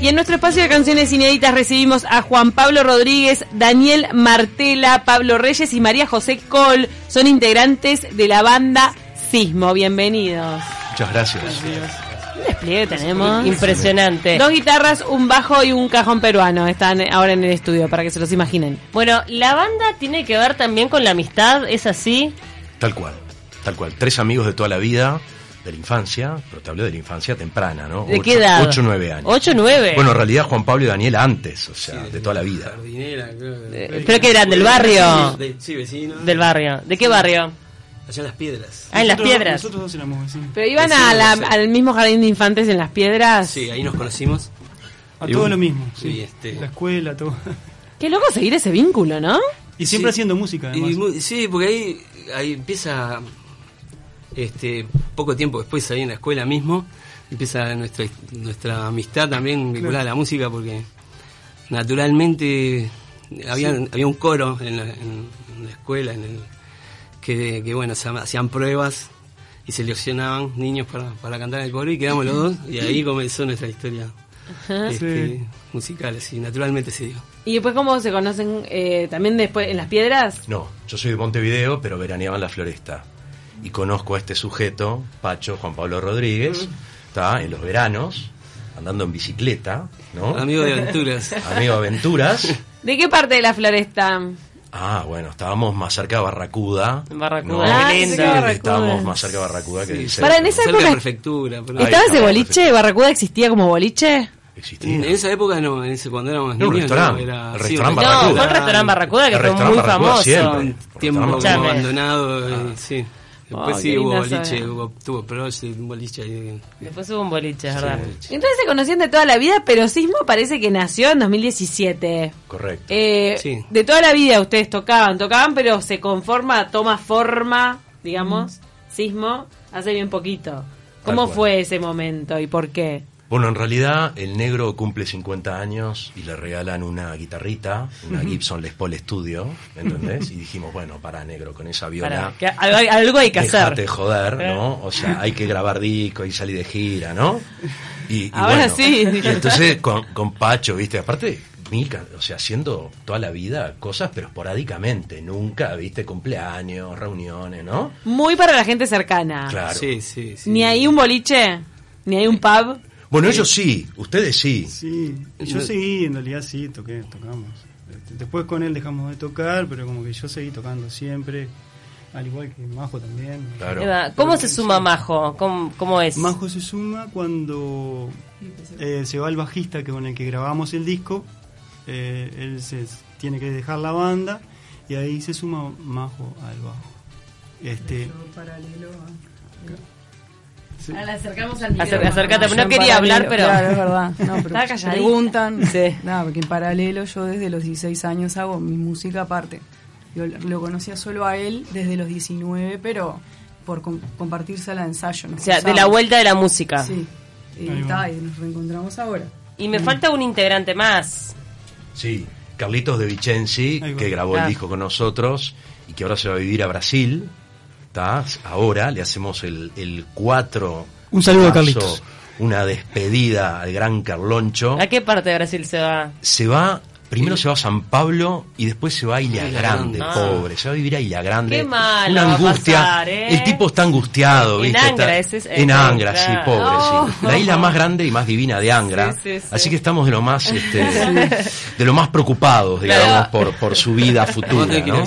Y en nuestro espacio de canciones inéditas recibimos a Juan Pablo Rodríguez, Daniel Martela, Pablo Reyes y María José Col. Son integrantes de la banda Sismo. Bienvenidos. Muchas gracias. Un despliegue tenemos. Impresionante. Dos guitarras, un bajo y un cajón peruano están ahora en el estudio, para que se los imaginen. Bueno, la banda tiene que ver también con la amistad, ¿es así? Tal cual, tal cual. Tres amigos de toda la vida, de la infancia, pero te hablo de la infancia temprana, ¿no? ¿De Ocho- qué edad? Ocho, nueve años. Ocho, nueve. Bueno, en realidad Juan Pablo y Daniel antes, o sea, de toda la vida. Jardinera, creo. Eh, ¿Pero que eran del barrio? De- sí, vecinos. Del barrio. ¿De qué barrio? Allá en las piedras. Ah, en las piedras. Nosotros dos éramos vecinos. Pero iban Sí, a la- sí. al mismo jardín de infantes en las piedras. Sí, ahí nos conocimos. A Y todo un- lo mismo. sí, Sí, este- La escuela, todo. Qué loco seguir ese vínculo, ¿no? Y siempre Sí. haciendo música, además. sí, porque ahí, ahí empieza, este, poco tiempo después, ahí en la escuela mismo, empieza nuestra, nuestra amistad también vinculada a la música, porque naturalmente había, había un coro en la, en- en la escuela en el, que, que, bueno, se hacían pruebas y seleccionaban niños para, para cantar en el coro y quedamos los dos, y ahí comenzó nuestra historia este, Sí. musical, así, naturalmente se dio. Y después, ¿cómo se conocen eh, también después en las piedras? No, yo soy de Montevideo, pero veraneaba en la Floresta. Y conozco a este sujeto, Pacho Juan Pablo Rodríguez, está en los veranos, andando en bicicleta, ¿no? Amigo de aventuras. Amigo de aventuras. ¿De qué parte de la floresta? Ah, bueno, estábamos más cerca de Barracuda. Barracuda, ¿no? Ah, sí, Barracuda. Estábamos más cerca de Barracuda que Sí, Para, en esa cerca de época- prefectura. pero- ¿Estaba ese boliche? ¿Barracuda existía como boliche? Existía. En esa época no, en ese, cuando éramos un niños. restaurante, no, era, el sí, restaurante un No, Barracuda. fue el restaurante Barracuda que El fue muy Barracuda famoso. siempre. Un tiempo abandonado, eh, sí. Después Oh, sí hubo boliche, hubo, tuvo proche, un boliche ahí. Después hubo un boliche, es ¿verdad? Entonces se conocían de toda la vida, pero Sismo parece que nació en 2017. Correcto. Eh, Sí. De toda la vida ustedes tocaban, tocaban, pero se conforma, toma forma, digamos, Sismo, hace bien poquito. ¿Cómo fue ese momento y por qué? Bueno, en realidad el negro cumple 50 años y le regalan una guitarrita, una Gibson Les Paul Studio, ¿entendés? Y dijimos, bueno, para negro, con esa viola. Que algo, algo hay que Déjate hacer. de joder, ¿no? O sea, hay que grabar discos y salir de gira, ¿no? Y, y Ahora bueno, sí. y entonces con, con Pacho, ¿viste? Aparte, mil, can- o sea, haciendo toda la vida cosas, pero esporádicamente, nunca, ¿viste? Cumpleaños, reuniones, ¿no? Muy para la gente cercana. Claro. Sí, sí, sí. Ni hay un boliche, ni hay un pub. Bueno, ellos sí, ustedes sí. Sí, yo seguí, en realidad sí, toqué, tocamos. Este, Después con él dejamos de tocar, pero como que yo seguí tocando siempre, al igual que Majo también. Claro. ¿Cómo se suma Majo? ¿Cómo, cómo es? Majo se suma cuando eh, se va el bajista que con el que grabamos el disco, eh, él se tiene que dejar la banda y ahí se suma Majo al bajo. Este, sí. Ahora le acercamos al Acer- micrófono. acércate, no en quería hablar, pero... Claro, es verdad. No, pero Estaba calladita. preguntan. Sí. Nada, porque en paralelo yo desde los 16 años hago mi música aparte. Yo lo conocía solo a él desde los 19, pero por com- compartirse al ensayo. nos O sea, de la cruzamos. vuelta de la música. Sí. Y, ta, y nos reencontramos ahora. Y me falta un integrante más. Sí, Carlitos de Vicenzi, que grabó Ah. el disco con nosotros y que ahora se va a vivir a Brasil. Ahora le hacemos el, el 4. Un saludo a Carlitos. Una despedida al gran Carloncho. ¿A qué parte de Brasil se va? Se va, primero se va a San Pablo y después se va a Isla Grande, Grande. pobre. Se va a vivir a Isla Grande. Qué malo Una va a angustia. pasar, ¿eh? El tipo está angustiado, En ¿viste? Angra, Está- ese es- en Angra, sí, pobre, sí. La isla más grande y más divina de Angra. Sí, sí, sí. Así que estamos de lo más, este, de lo más preocupados, digamos, Claro. por, por su vida a futura, a ¿no?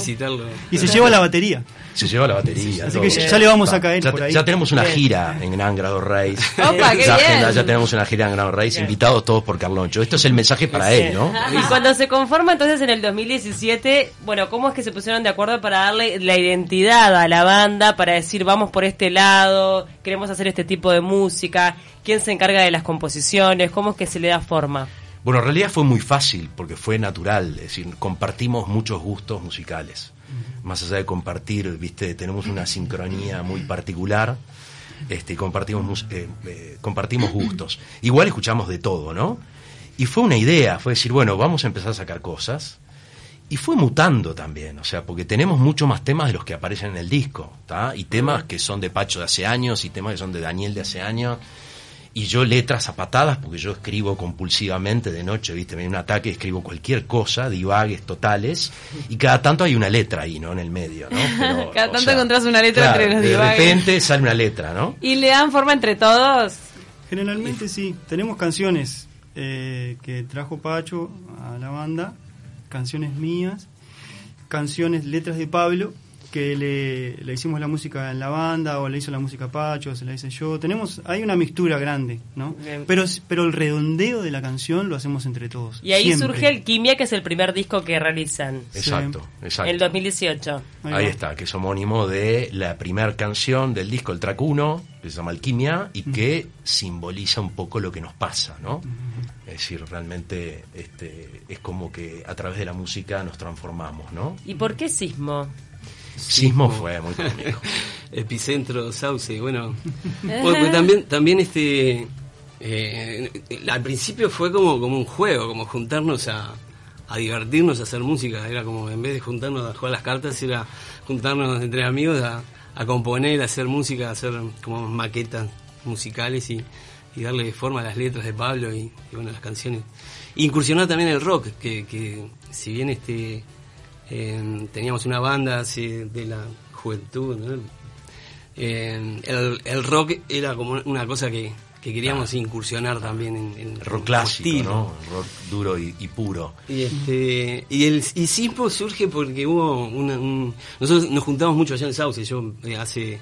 Y se lleva la batería. Se lleva la batería. Así todo. que ya- ya le vamos a Está. caer ya, por ahí. ya tenemos una Bien. gira en Angra dos Reis. Opa, qué ya, bien. agenda- ya tenemos una gira en Angra dos Reis, invitados todos por Carloncho. Esto es el mensaje para él, ¿no? Y cuando se conforma entonces en el 2017, bueno, ¿cómo es que se pusieron de acuerdo para darle la identidad a la banda, para decir vamos por este lado, queremos hacer este tipo de música? ¿Quién se encarga de las composiciones? ¿Cómo es que se le da forma? Bueno, en realidad fue muy fácil porque fue natural, es decir, compartimos muchos gustos musicales. Más allá de compartir, viste, tenemos una sincronía muy particular. Este, y compartimos eh, eh, compartimos gustos. Igual escuchamos de todo, ¿no? Y fue una idea, fue decir, bueno, vamos a empezar a sacar cosas. Y fue mutando también, o sea, porque tenemos mucho más temas de los que aparecen en el disco, ¿tá? Y temas que son de Pacho de hace años y temas que son de Daniel de hace años. y yo letras a patadas, porque yo escribo compulsivamente de noche, viste, me da un ataque, escribo cualquier cosa, divagues totales, y cada tanto hay una letra ahí, ¿no? En el medio, ¿no? Pero, Cada tanto sea, encontrás una letra claro, entre los De repente sale una letra, ¿no? ¿Y le dan forma entre todos? Generalmente sí, tenemos canciones eh, que trajo Pacho a la banda, canciones mías, canciones, letras de Pablo, que le, le hicimos la música en la banda, o le hizo la música Pacho, o se la hice yo. Tenemos, hay una mixtura grande, ¿no? Bien. Pero, pero el redondeo de la canción lo hacemos entre todos. Y ahí siempre. surge Alquimia, que es el primer disco que realizan. Exacto, exacto. En el 2018. Ahí está, que es homónimo de la primera canción del disco, el track 1, que se llama Alquimia, y que simboliza un poco lo que nos pasa, ¿no? Es decir, realmente este, es como que a través de la música nos transformamos, ¿no? ¿Y por qué Sismo? Sismo fue muy cómico. Epicentro, Sauce, bueno. Porque también, también este. eh, al principio fue como, como un juego, como juntarnos a, a divertirnos, a hacer música. Era como, en vez de juntarnos a jugar las cartas, era juntarnos entre amigos a, a componer, a hacer música, a hacer como maquetas musicales y, y darle forma a las letras de Pablo y, y, bueno, las canciones. Incursionar también el rock, que, que si bien este eh, teníamos una banda así de la juventud, ¿no? Eh, el, el rock era como una cosa que, que queríamos incursionar también en, en Rock clásico, estilo. ¿no? Rock duro y, y puro. Y este y el y Sismo surge porque hubo una, un, nosotros nos juntamos mucho allá en Sauce. Yo eh, hace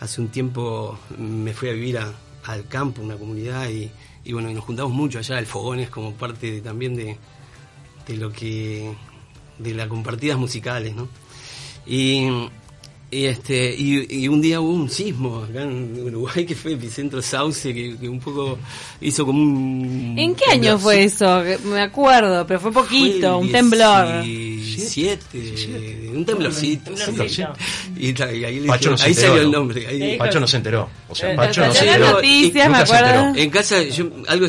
hace un tiempo me fui a vivir a- al campo, una comunidad y, y bueno, nos juntamos mucho allá. El fogón es como parte de- también de, de lo que de las compartidas musicales, ¿no? Y, y este y, y un día hubo un sismo acá en Uruguay que fue epicentro Sauce que, que un poco hizo como un ¿En qué año fue eso? Me acuerdo, pero fue poquito, un temblor. 17, un temblorcito. Temblorcito. Y, ahí, le Pacho dije- no se ahí enteró, salió el ¿no? nombre. ahí-. Pacho no se enteró. O sea, Eh, Pacho no se enteró. la noticia, Nunca me se acuerdo. enteró. En casa yo algo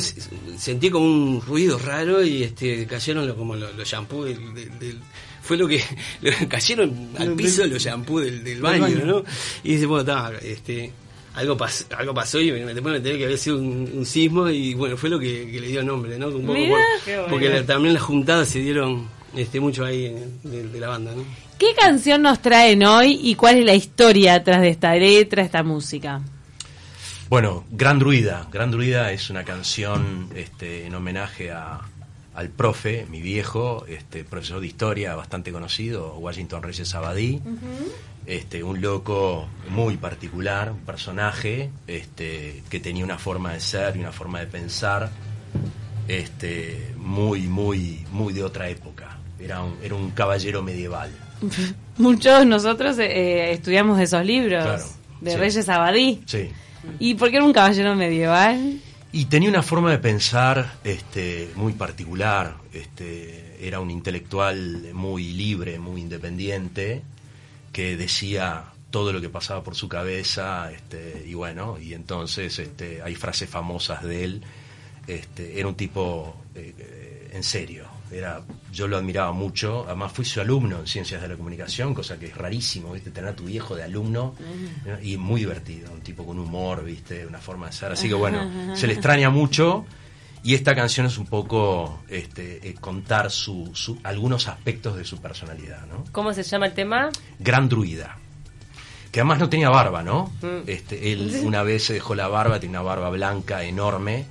sentí como un ruido raro y este cayeron lo- como los, los shampoos del, del- del- fue lo que lo- cayeron al piso los shampoos del, del baño, baño. ¿no? Y dice, bueno, está, este algo pasó, algo pasó y me- después me enteré que había sido un, un sismo y bueno, fue lo que, que le dio nombre, ¿no? Un poco Mirá. por- porque la- también las juntadas se dieron este mucho ahí de, de la banda, ¿no? ¿Qué canción nos traen hoy y cuál es la historia atrás de esta letra, esta música? Bueno, Gran Druida. Gran Druida es una canción este, en homenaje a, al profe, mi viejo, este, profesor de historia bastante conocido, Washington Reyes Abadí. este, un loco muy particular, un personaje este, que tenía una forma de ser y una forma de pensar este, muy, muy, muy de otra época. Era un, era un caballero medieval. Muchos de nosotros eh, estudiamos esos libros Claro, de sí. Reyes Abadí. Sí. ¿Y por qué era un caballero medieval? Y tenía una forma de pensar este, muy particular. Este, era un intelectual muy libre, muy independiente, que decía todo lo que pasaba por su cabeza. Este, y bueno, y entonces este, hay frases famosas de él. Este, era un tipo eh, eh, en serio. Era, yo lo admiraba mucho. Además, fui su alumno en Ciencias de la Comunicación, cosa que es rarísimo, ¿viste? Tener a tu viejo de alumno. ¿no? Y muy divertido, un tipo con humor, ¿viste? Una forma de ser. Así que bueno, se le extraña mucho. Y esta canción es un poco este, eh, contar su, su- algunos aspectos de su personalidad, ¿no? ¿Cómo se llama el tema? Gran druida. Que además no tenía barba, ¿no? Mm. Este, él una vez se dejó la barba, tenía una barba blanca enorme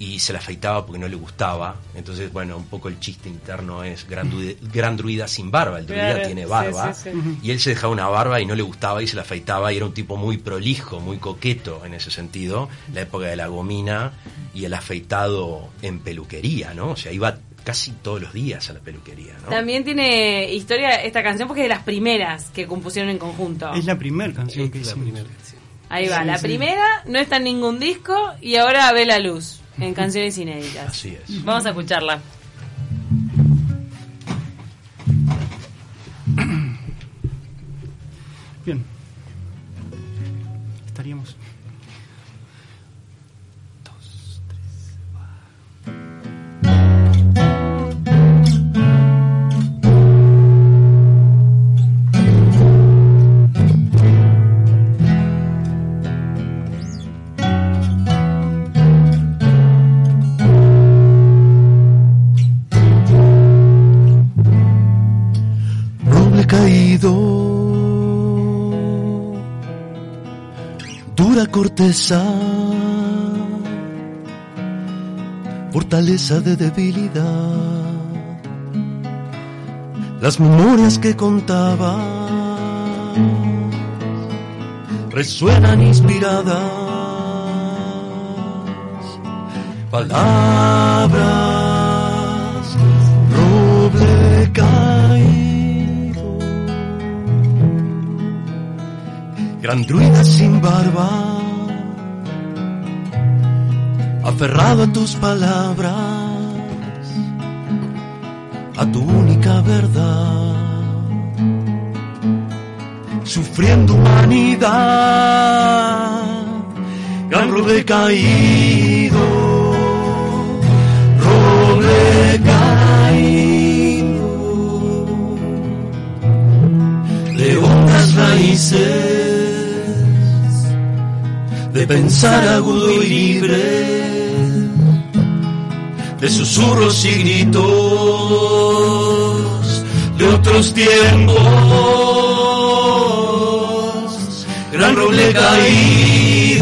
y se la afeitaba porque no le gustaba. Entonces, bueno, un poco el chiste interno es gran druida, gran druida sin barba. El druida Claro, tiene barba. sí, sí. Y él se dejaba una barba y no le gustaba y se la afeitaba y era un tipo muy prolijo, muy coqueto en ese sentido. La época de la gomina y el afeitado en peluquería, ¿no? O sea, iba casi todos los días a la peluquería, ¿no? También tiene historia esta canción porque es de las primeras que compusieron en conjunto. Es la primera canción que Es la hicimos. primera canción. Ahí va, Sí, la sí. primera no está en ningún disco y ahora ve la luz en canciones inéditas. Así es. Vamos a escucharla. Fortaleza de debilidad. Las memorias que contaba resuenan inspiradas. Palabras, roble caído, gran druida sin barba, aferrado a tus palabras, a tu única verdad. Sufriendo humanidad, roble caído, roble caído, de hondas raíces, de pensar agudo y libre, de susurros y gritos de otros tiempos, gran roble caído.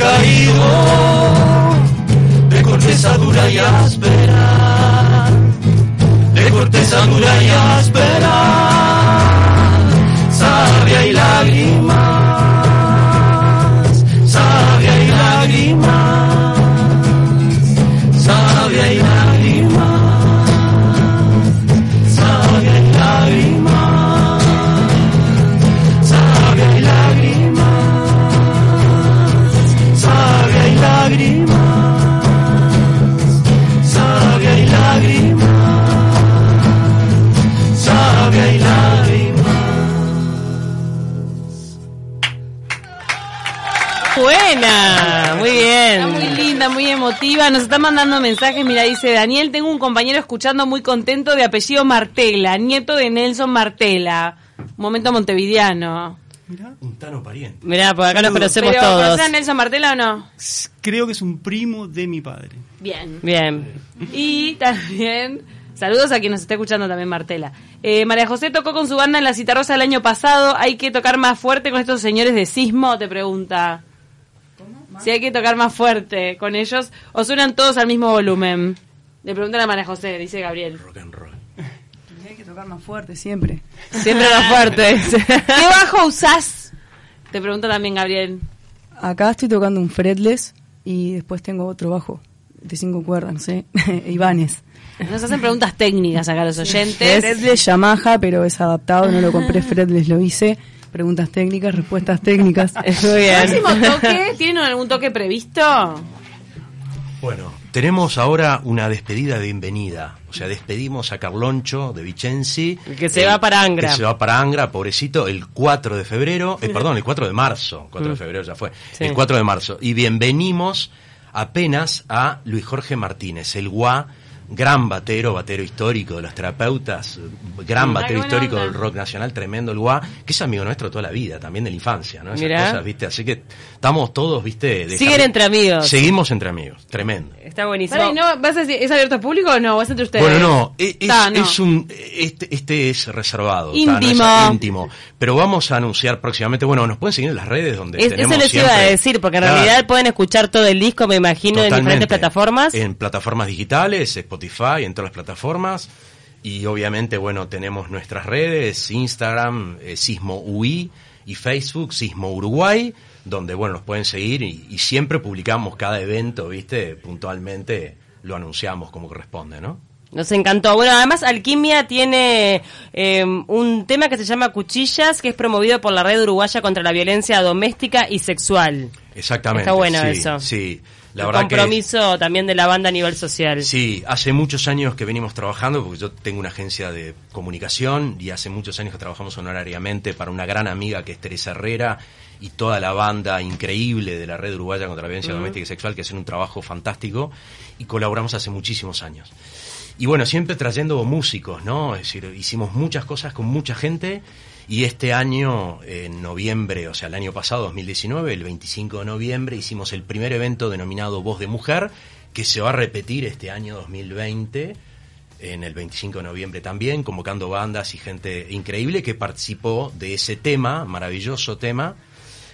Caído, de corteza dura y áspera de corteza dura y áspera, sabia y lágrimas, lágrimas, sabia y lágrimas sabia y lágrimas. Buena, muy Está muy bien. linda, muy emotiva. Nos está mandando mensajes. Mira, dice Daniel, tengo un compañero escuchando muy contento de apellido Martela, nieto de Nelson Martela. Momento montevideano. Mirá, Un tano pariente. Mirá, por acá nos conocemos Pero, todos. ¿conocen a Nelson Martela o no? creo que es un primo de mi padre. Bien. Bien. Y también, saludos a quien nos está escuchando también Martela. Eh, María José tocó con su banda en la Citarrosa el año pasado. ¿Hay que tocar más fuerte con estos señores de Sismo? Te pregunta. Si hay que tocar más fuerte con ellos o suenan todos al mismo volumen. Le preguntan a María José, dice Gabriel. Rock and roll. Tocar más fuerte siempre. Siempre más fuerte. ¿Qué bajo usás? Te pregunta también Gabriel. Acá estoy tocando un fretless y después tengo otro bajo de cinco cuerdas, no sé, Ibanez. Nos hacen preguntas técnicas acá los oyentes. Fretless Yamaha, pero es adaptado, no lo compré fretless, lo hice. Preguntas técnicas, respuestas técnicas. Muy bien. Próximo toque, ¿tienen algún toque previsto? Bueno, tenemos ahora una despedida de bienvenida. O sea, despedimos a Carloncho de Vicenzi. El que se va para Angra. Que se va para Angra, pobrecito, el 4 de febrero. Eh, perdón, el 4 de marzo. 4 de Mm. febrero ya fue. Sí. El 4 de marzo. Y bienvenimos apenas a Luis Jorge Martínez, el guá, gran batero, batero histórico de los terapeutas, gran batero Ay, histórico onda. del rock nacional, tremendo el guá, que es amigo nuestro toda la vida, también de la infancia, ¿no? Esas Mirá. cosas, ¿viste? Así que estamos todos, ¿viste? de Siguen entre amigos. Seguimos entre amigos, tremendo. Está buenísimo. Pará, ¿y no, vas a decir, ¿Es abierto al público o no? ¿O es entre ustedes? Bueno, no, e- es, Ta, no. es un, este, este es reservado. ta, no Íntimo. es íntimo. Pero vamos a anunciar próximamente, bueno, nos pueden seguir en las redes donde Es- tenemos eso les iba a siempre- decir, porque en Claro, realidad pueden escuchar todo el disco, me imagino, en diferentes plataformas. En plataformas digitales, Spotify, en todas las plataformas. Y obviamente, bueno, tenemos nuestras redes, Instagram, eh, Sismo UI, y Facebook, Sismo Uruguay, donde, bueno, nos pueden seguir y, y siempre publicamos cada evento, ¿viste? Puntualmente lo anunciamos como corresponde, ¿no? Nos encantó. Bueno, además Alquimia tiene eh, un tema que se llama Cuchillas, que es promovido por la Red Uruguaya contra la Violencia Doméstica y Sexual. Exactamente. Está bueno sí, eso. Sí, la El verdad que... compromiso también de la banda a nivel social. Sí, hace muchos años que venimos trabajando, porque yo tengo una agencia de comunicación y hace muchos años que trabajamos honorariamente para una gran amiga que es Teresa Herrera y toda la banda increíble de la Red Uruguaya contra la Violencia Doméstica y Sexual, que hacen un trabajo fantástico y colaboramos hace muchísimos años. Y bueno, siempre trayendo músicos, ¿no? Es decir, hicimos muchas cosas con mucha gente y este año, en noviembre, o sea, el año pasado, 2019, el 25 de noviembre, hicimos el primer evento denominado Voz de Mujer, que se va a repetir este año 2020, en el 25 de noviembre también, convocando bandas y gente increíble que participó de ese tema, maravilloso tema,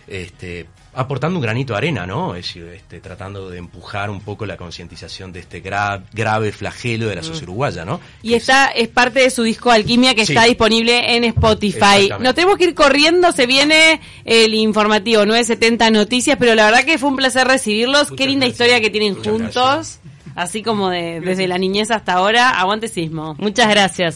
este, aportando un granito de arena, ¿no? Es decir, este, tratando de empujar un poco la concientización de este gra- grave flagelo de la sociedad uruguaya, ¿no? Y esta es parte de su disco Alquimia que Sí. está disponible en Spotify. Nos tenemos que ir corriendo, se viene el informativo 970 Noticias, pero la verdad que fue un placer recibirlos. Qué linda historia que tienen Muchas juntos, así como de, desde la niñez hasta ahora. Aguante sismo. Muchas gracias.